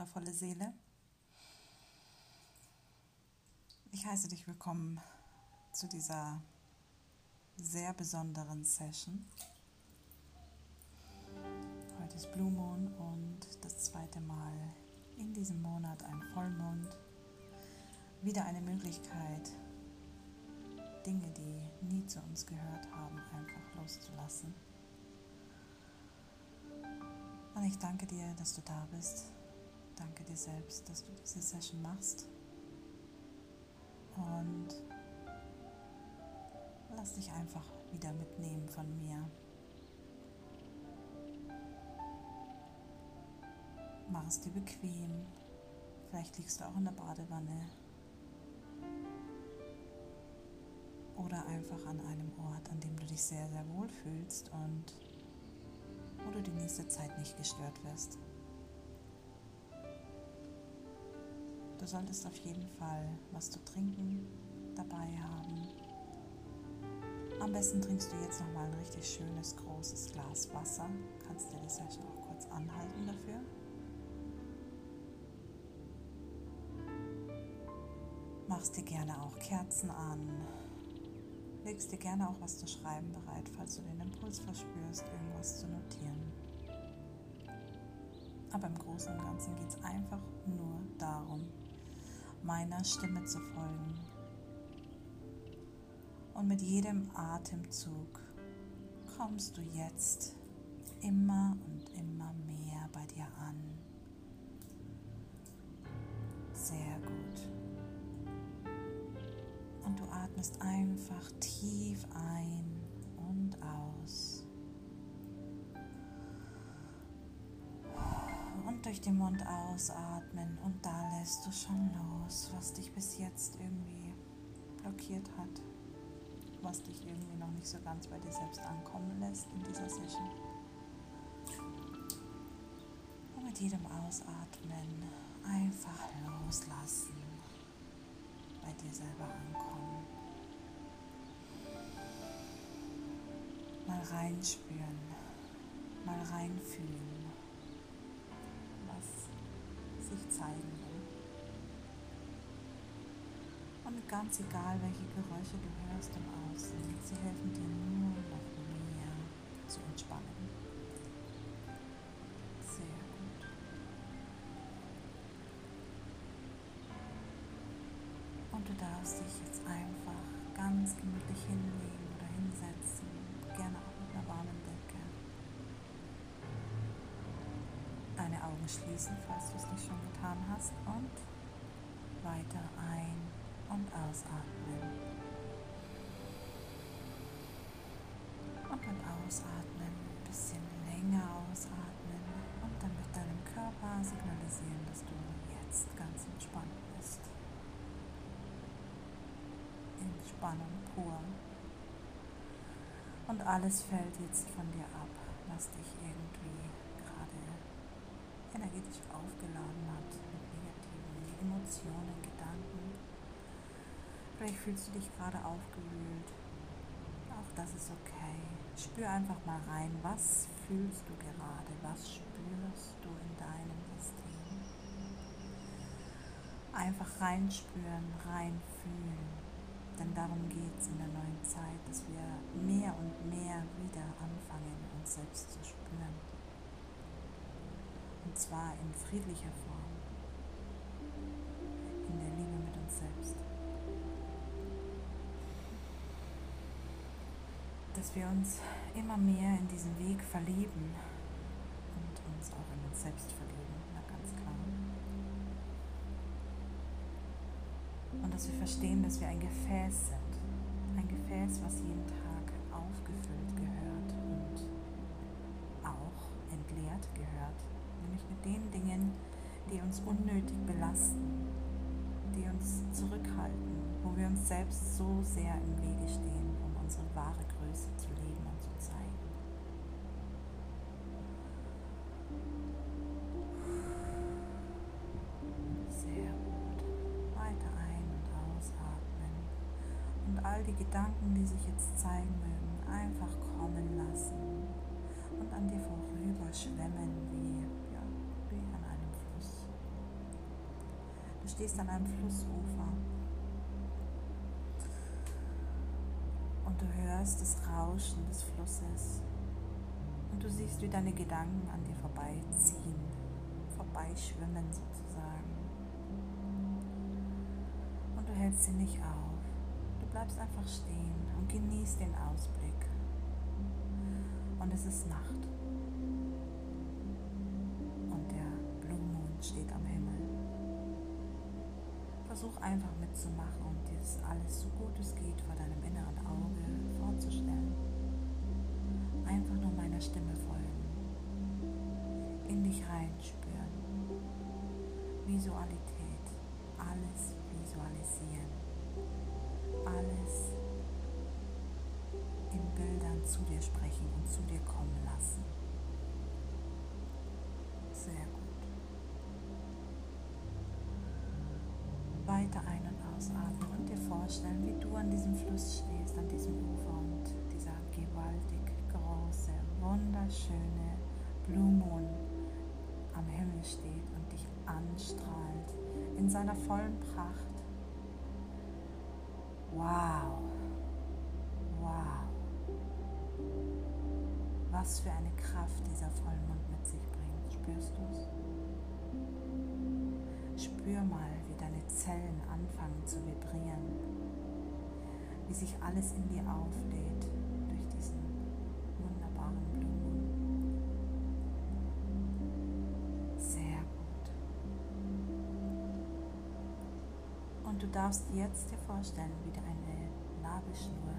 wundervolle Seele. Ich heiße dich willkommen zu dieser sehr besonderen Session. Heute ist Blue Moon und das zweite Mal in diesem Monat ein Vollmond. Wieder eine Möglichkeit, Dinge, die nie zu uns gehört haben, einfach loszulassen. Und ich danke dir, dass du da bist. Danke dir selbst, dass du diese Session machst. Und lass dich einfach wieder mitnehmen von mir. Mach es dir bequem. Vielleicht liegst du auch in der Badewanne. Oder einfach an einem Ort, an dem du dich sehr, sehr wohl fühlst und wo du die nächste Zeit nicht gestört wirst. Du solltest auf jeden Fall was zu trinken dabei haben. Am besten trinkst du jetzt noch mal ein richtig schönes großes Glas Wasser. Kannst dir die Session auch kurz anhalten dafür. Machst dir gerne auch Kerzen an. Legst dir gerne auch was zu schreiben bereit, falls du den Impuls verspürst, irgendwas zu notieren. Aber im Großen und Ganzen geht es einfach nur darum, meiner Stimme zu folgen. Und mit jedem Atemzug kommst du jetzt immer und immer mehr bei dir an. Sehr gut. Und du atmest einfach tief ein durch den Mund ausatmen und da lässt du schon los, was dich bis jetzt irgendwie blockiert hat, was dich irgendwie noch nicht so ganz bei dir selbst ankommen lässt in dieser Session. Und mit jedem Ausatmen einfach loslassen, bei dir selber ankommen. Mal reinspüren, mal reinfühlen zeigen will. Und ganz egal, welche Geräusche du hörst im Außen, sie helfen dir nur noch mehr zu entspannen. Sehr gut. Und du darfst dich jetzt einfach ganz gemütlich hinlegen Augen schließen, falls du es nicht schon getan hast, und weiter ein- und ausatmen. Und beim Ausatmen ein bisschen länger ausatmen und dann mit deinem Körper signalisieren, dass du jetzt ganz entspannt bist. Entspannung pur. Und alles fällt jetzt von dir ab, was dich irgendwie energetisch aufgeladen hat mit negativen Emotionen, Gedanken. Vielleicht fühlst du dich gerade aufgewühlt. Auch das ist okay. Spür einfach mal rein, was fühlst du gerade, was spürst du in deinem System. Einfach reinspüren, reinfühlen. Denn darum geht es in der neuen Zeit, dass wir mehr und mehr wieder anfangen, uns selbst zu spüren. Und zwar in friedlicher Form, in der Liebe mit uns selbst. Dass wir uns immer mehr in diesen Weg verlieben und uns auch in uns selbst verlieben, na ganz klar. Und dass wir verstehen, dass wir ein Gefäß sind. Ein Gefäß, was jeden Tag aufgefüllt gehört und auch entleert gehört nämlich mit den Dingen, die uns unnötig belasten, die uns zurückhalten, wo wir uns selbst so sehr im Wege stehen, um unsere wahre Größe zu leben und zu zeigen. Sehr gut. Weiter ein- und ausatmen. Und all die Gedanken, die sich jetzt zeigen mögen, einfach kommen lassen und an dir vorüber schwemmen wie stehst an einem Flussufer und du hörst das Rauschen des Flusses und du siehst, wie deine Gedanken an dir vorbeiziehen, vorbeischwimmen sozusagen. Und du hältst sie nicht auf. Du bleibst einfach stehen und genießt den Ausblick. Und es ist Nacht. Und der Blue Moon steht am Himmel. Versuch einfach mitzumachen und dir alles so gut es geht vor deinem inneren Auge vorzustellen. Einfach nur meiner Stimme folgen. In dich reinspüren. Visualität. Alles visualisieren. Alles in Bildern zu dir sprechen und zu dir kommen lassen. Weiter ein- und ausatmen und dir vorstellen, wie du an diesem Fluss stehst, an diesem Ufer und dieser gewaltig große, wunderschöne Blue Moon am Himmel steht und dich anstrahlt in seiner vollen Pracht. Wow, wow. Was für eine Kraft dieser Vollmond mit sich bringt. Spürst du es? Spür mal, Zellen anfangen zu vibrieren, wie sich alles in dir auflädt durch diesen wunderbaren Blumen. Sehr gut. Und du darfst jetzt dir vorstellen, wie du eine Nabelschnur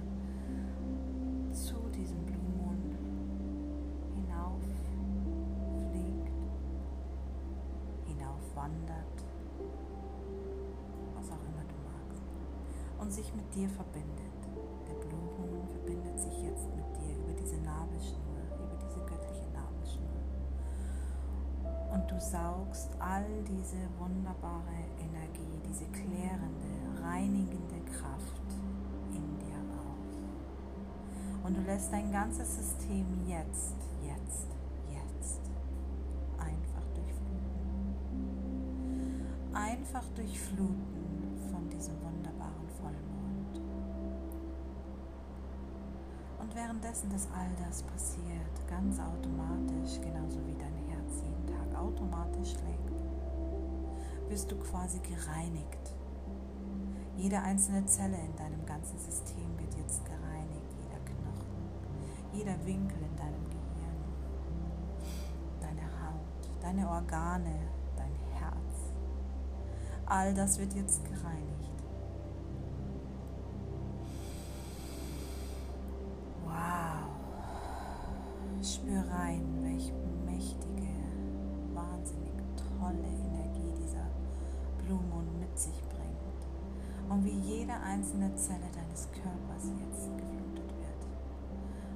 und sich mit dir verbindet. Der Blumen verbindet sich jetzt mit dir über diese Nabelschnur, über diese göttliche Nabelschnur. Und du saugst all diese wunderbare Energie, diese klärende, reinigende Kraft in dir auf. Und du lässt dein ganzes System jetzt, jetzt, jetzt einfach durchfluten. Einfach durchfluten Und währenddessen, dass all das passiert, ganz automatisch, genauso wie dein Herz jeden Tag automatisch schlägt, wirst du quasi gereinigt. Jede einzelne Zelle in deinem ganzen System wird jetzt gereinigt, jeder Knochen, jeder Winkel in deinem Gehirn, deine Haut, deine Organe, dein Herz. All das wird jetzt gereinigt. Spür rein, welch mächtige, wahnsinnig tolle Energie dieser Blue Moon mit sich bringt. Und wie jede einzelne Zelle deines Körpers jetzt geflutet wird.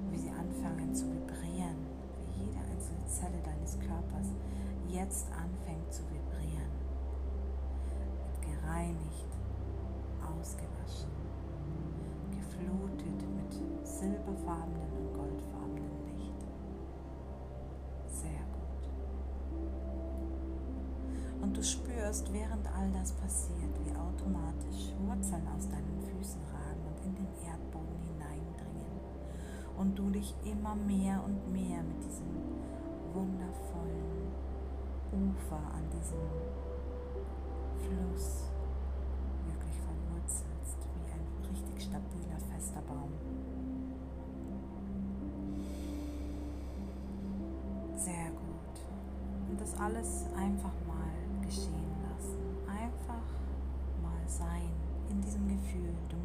Und wie sie anfangen zu vibrieren. Wie jede einzelne Zelle deines Körpers jetzt anfängt zu vibrieren. Wird gereinigt, ausgewaschen, geflutet mit silberfarbenen und goldfarbenen Du spürst, während all das passiert, wie automatisch Wurzeln aus deinen Füßen ragen und in den Erdboden hineindringen. Und du dich immer mehr und mehr mit diesem wundervollen Ufer an diesem Fluss wirklich verwurzelst, wie ein richtig stabiler, fester Baum. Sehr gut. Und das alles einfach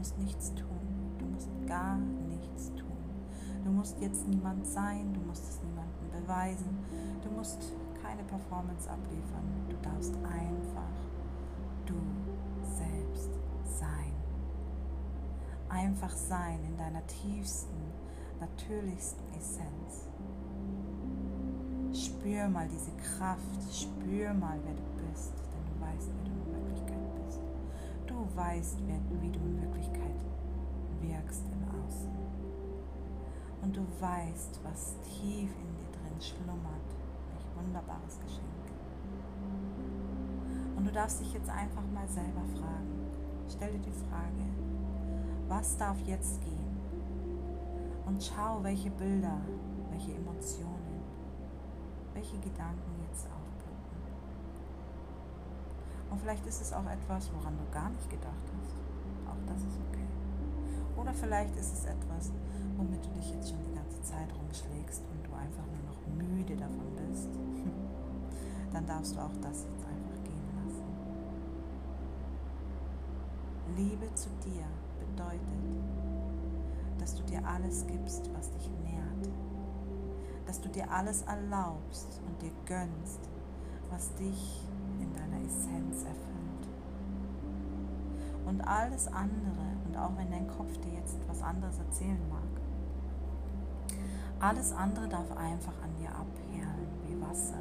musst nichts tun. Du musst gar nichts tun. Du musst jetzt niemand sein. Du musst es niemandem beweisen. Du musst keine Performance abliefern. Du darfst einfach du selbst sein. Einfach sein in deiner tiefsten, natürlichsten Essenz. Spür mal diese Kraft, spür mal, wer du bist, weißt, wie du in Wirklichkeit wirkst im Außen. Und du weißt, was tief in dir drin schlummert. Welch wunderbares Geschenk. Und du darfst dich jetzt einfach mal selber fragen. Stell dir die Frage, was darf jetzt gehen? Und schau, welche Bilder, welche Emotionen, welche Gedanken jetzt aufblicken. Und vielleicht ist es auch etwas, woran du gar nicht gedacht hast. Auch das ist okay. Oder vielleicht ist es etwas, womit du dich jetzt schon die ganze Zeit rumschlägst und du einfach nur noch müde davon bist. Dann darfst du auch das jetzt einfach gehen lassen. Liebe zu dir bedeutet, dass du dir alles gibst, was dich nährt. Dass du dir alles erlaubst und dir gönnst, was dich Essenz erfüllt. Und alles andere, und auch wenn dein Kopf dir jetzt was anderes erzählen mag, alles andere darf einfach an dir abperlen, wie Wasser.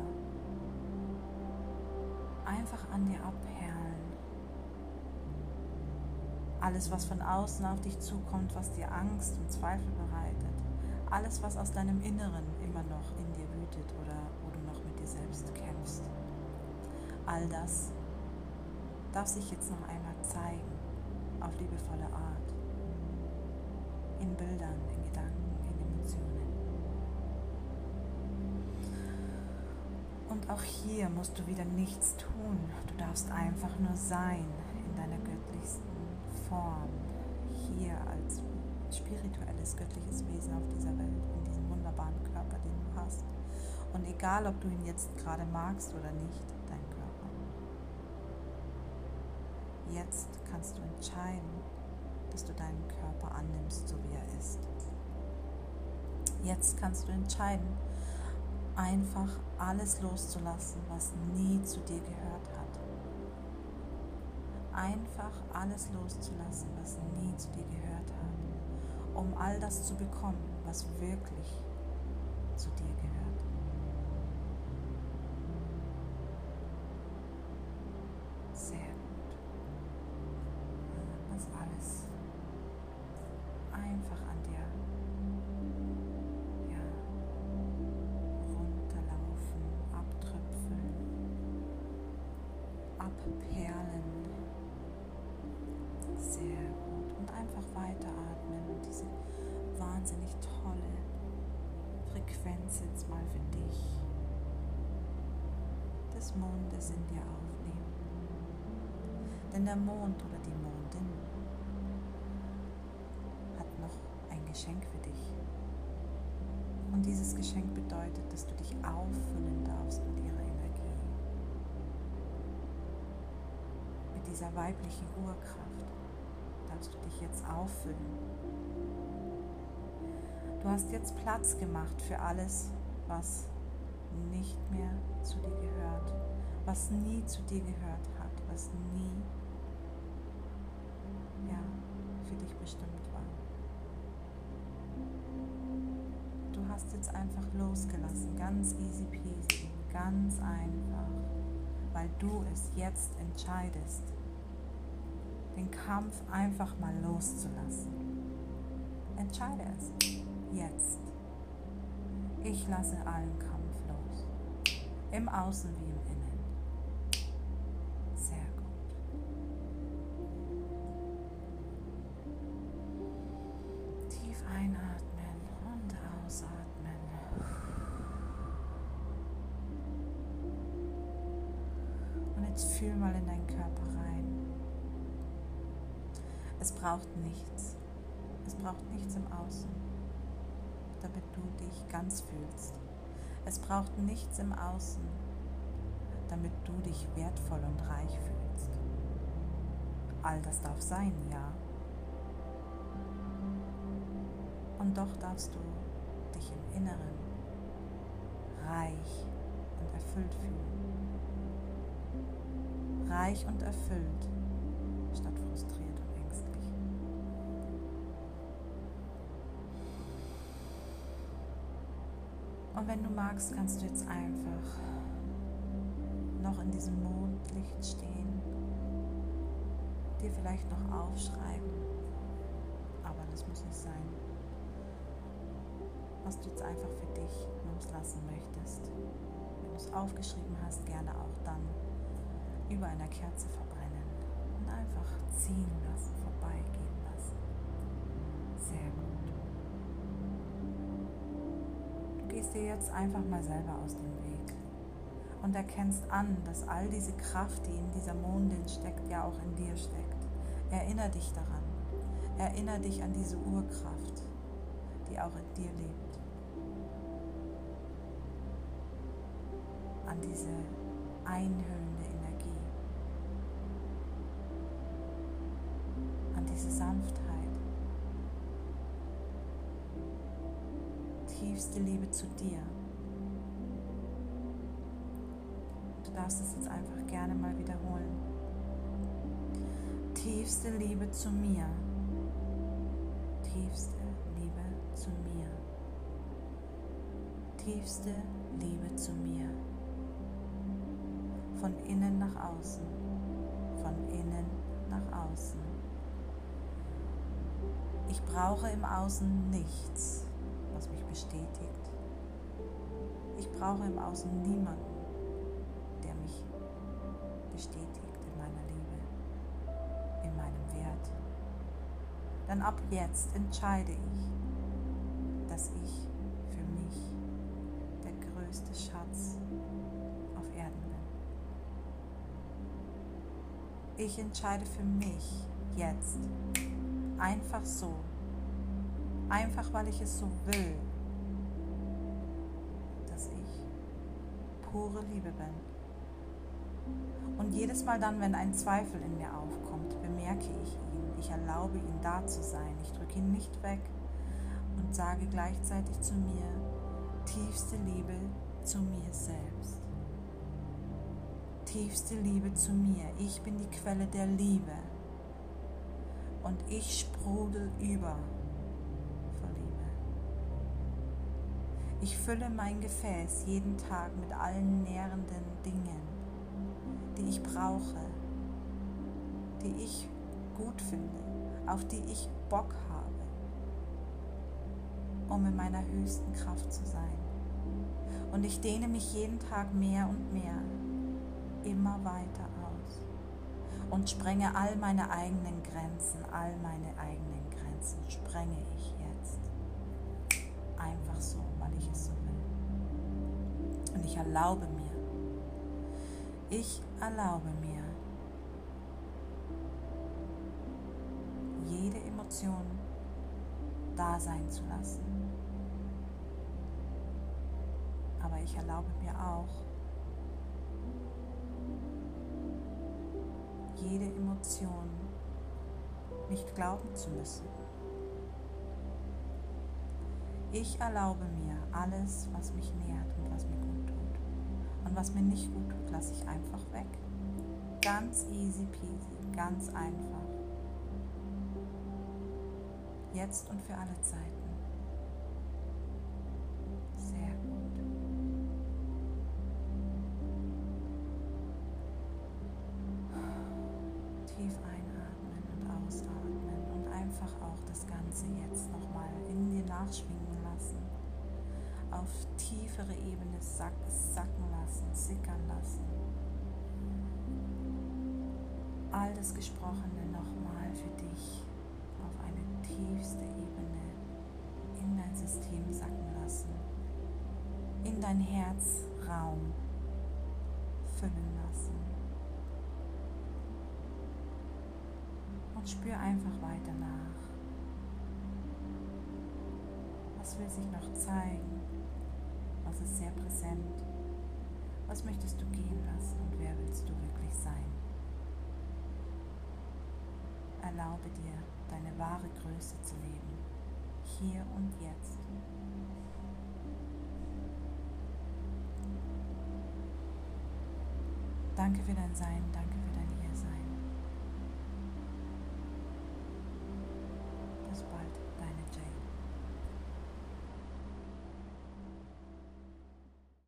Einfach an dir abperlen. Alles, was von außen auf dich zukommt, was dir Angst und Zweifel bereitet. Alles, was aus deinem Inneren immer noch in dir wütet oder wo du noch mit dir selbst kämpfst. All das darf sich jetzt noch einmal zeigen, auf liebevolle Art. In Bildern, in Gedanken, in Emotionen. Und auch hier musst du wieder nichts tun. Du darfst einfach nur sein in deiner göttlichsten Form. Hier als spirituelles, göttliches Wesen auf dieser Welt, in diesem wunderbaren Körper, den du hast. Und egal, ob du ihn jetzt gerade magst oder nicht, Jetzt kannst du entscheiden, dass du deinen Körper annimmst, so wie er ist. Jetzt kannst du entscheiden, einfach alles loszulassen, was nie zu dir gehört hat. Einfach alles loszulassen, was nie zu dir gehört hat, um all das zu bekommen, was wirklich zu dir gehört. Frequenz jetzt mal für dich des Mondes in dir aufnehmen. Denn der Mond oder die Mondin hat noch ein Geschenk für dich. Und dieses Geschenk bedeutet, dass du dich auffüllen darfst mit ihrer Energie. Mit dieser weiblichen Urkraft darfst du dich jetzt auffüllen Du hast jetzt Platz gemacht für alles, was nicht mehr zu dir gehört, was nie zu dir gehört hat, was nie ja, für dich bestimmt war. Du hast jetzt einfach losgelassen, ganz easy peasy, ganz einfach, weil du es jetzt entscheidest, den Kampf einfach mal loszulassen. Entscheide es jetzt. Ich lasse allen Kampf los. Im Außen wie im Innen. Sehr gut. Tief einatmen und ausatmen. Und jetzt fühl mal in deinen Körper rein. Es braucht nichts. Es braucht nichts im Außen damit du dich ganz fühlst. Es braucht nichts im Außen, damit du dich wertvoll und reich fühlst. All das darf sein, ja. Und doch darfst du dich im Inneren reich und erfüllt fühlen. Reich und erfüllt wenn du magst, kannst du jetzt einfach noch in diesem Mondlicht stehen, dir vielleicht noch aufschreiben, aber das muss nicht sein, was du jetzt einfach für dich loslassen möchtest. Wenn du es aufgeschrieben hast, gerne auch dann über einer Kerze verbrennen und einfach ziehen lassen, vorbeigehen lassen. Sehr gut. Gehst dir jetzt einfach mal selber aus dem Weg und erkennst an, dass all diese Kraft, die in dieser Mondin steckt, ja auch in dir steckt. Erinner dich daran. Erinner dich an diese Urkraft, die auch in dir lebt. An diese einhüllende Energie. An diese Sanftheit. Tiefste Liebe zu dir. Du darfst es jetzt einfach gerne mal wiederholen. Tiefste Liebe zu mir. Tiefste Liebe zu mir. Tiefste Liebe zu mir. Von innen nach außen. Von innen nach außen. Ich brauche im Außen nichts, was mich bestätigt. Ich brauche im Außen niemanden, der mich bestätigt in meiner Liebe, in meinem Wert. Denn ab jetzt entscheide ich, dass ich für mich der größte Schatz auf Erden bin. Ich entscheide für mich jetzt einfach so, einfach weil ich es so will, dass ich pure Liebe bin. Und jedes Mal dann, wenn ein Zweifel in mir aufkommt, bemerke ich ihn. Ich erlaube ihn da zu sein. Ich drücke ihn nicht weg und sage gleichzeitig zu mir, tiefste Liebe zu mir selbst. Tiefste Liebe zu mir. Ich bin die Quelle der Liebe. Und ich sprudel über Ich fülle mein Gefäß jeden Tag mit allen nährenden Dingen, die ich brauche, die ich gut finde, auf die ich Bock habe, um in meiner höchsten Kraft zu sein. Und ich dehne mich jeden Tag mehr und mehr immer weiter aus und sprenge all meine eigenen Grenzen, all meine eigenen Grenzen sprenge ich jetzt. Einfach so, ich es so will. Und ich erlaube mir, ich erlaube mir, jede Emotion da sein zu lassen. Aber ich erlaube mir auch, jede Emotion nicht glauben zu müssen. Ich erlaube mir alles, was mich nährt und was mir gut tut. Und was mir nicht gut tut, lasse ich einfach weg. Ganz easy peasy, ganz einfach. Jetzt und für alle Zeiten. Tiefere Ebene sack, sacken lassen, sickern lassen. All das Gesprochene nochmal für dich auf eine tiefste Ebene in dein System sacken lassen, in dein Herzraum füllen lassen. Und spür einfach weiter nach. Was will sich noch zeigen? Ist sehr präsent? Was möchtest du gehen lassen und wer willst du wirklich sein? Erlaube dir, deine wahre Größe zu leben, hier und jetzt. Danke für dein Sein, danke für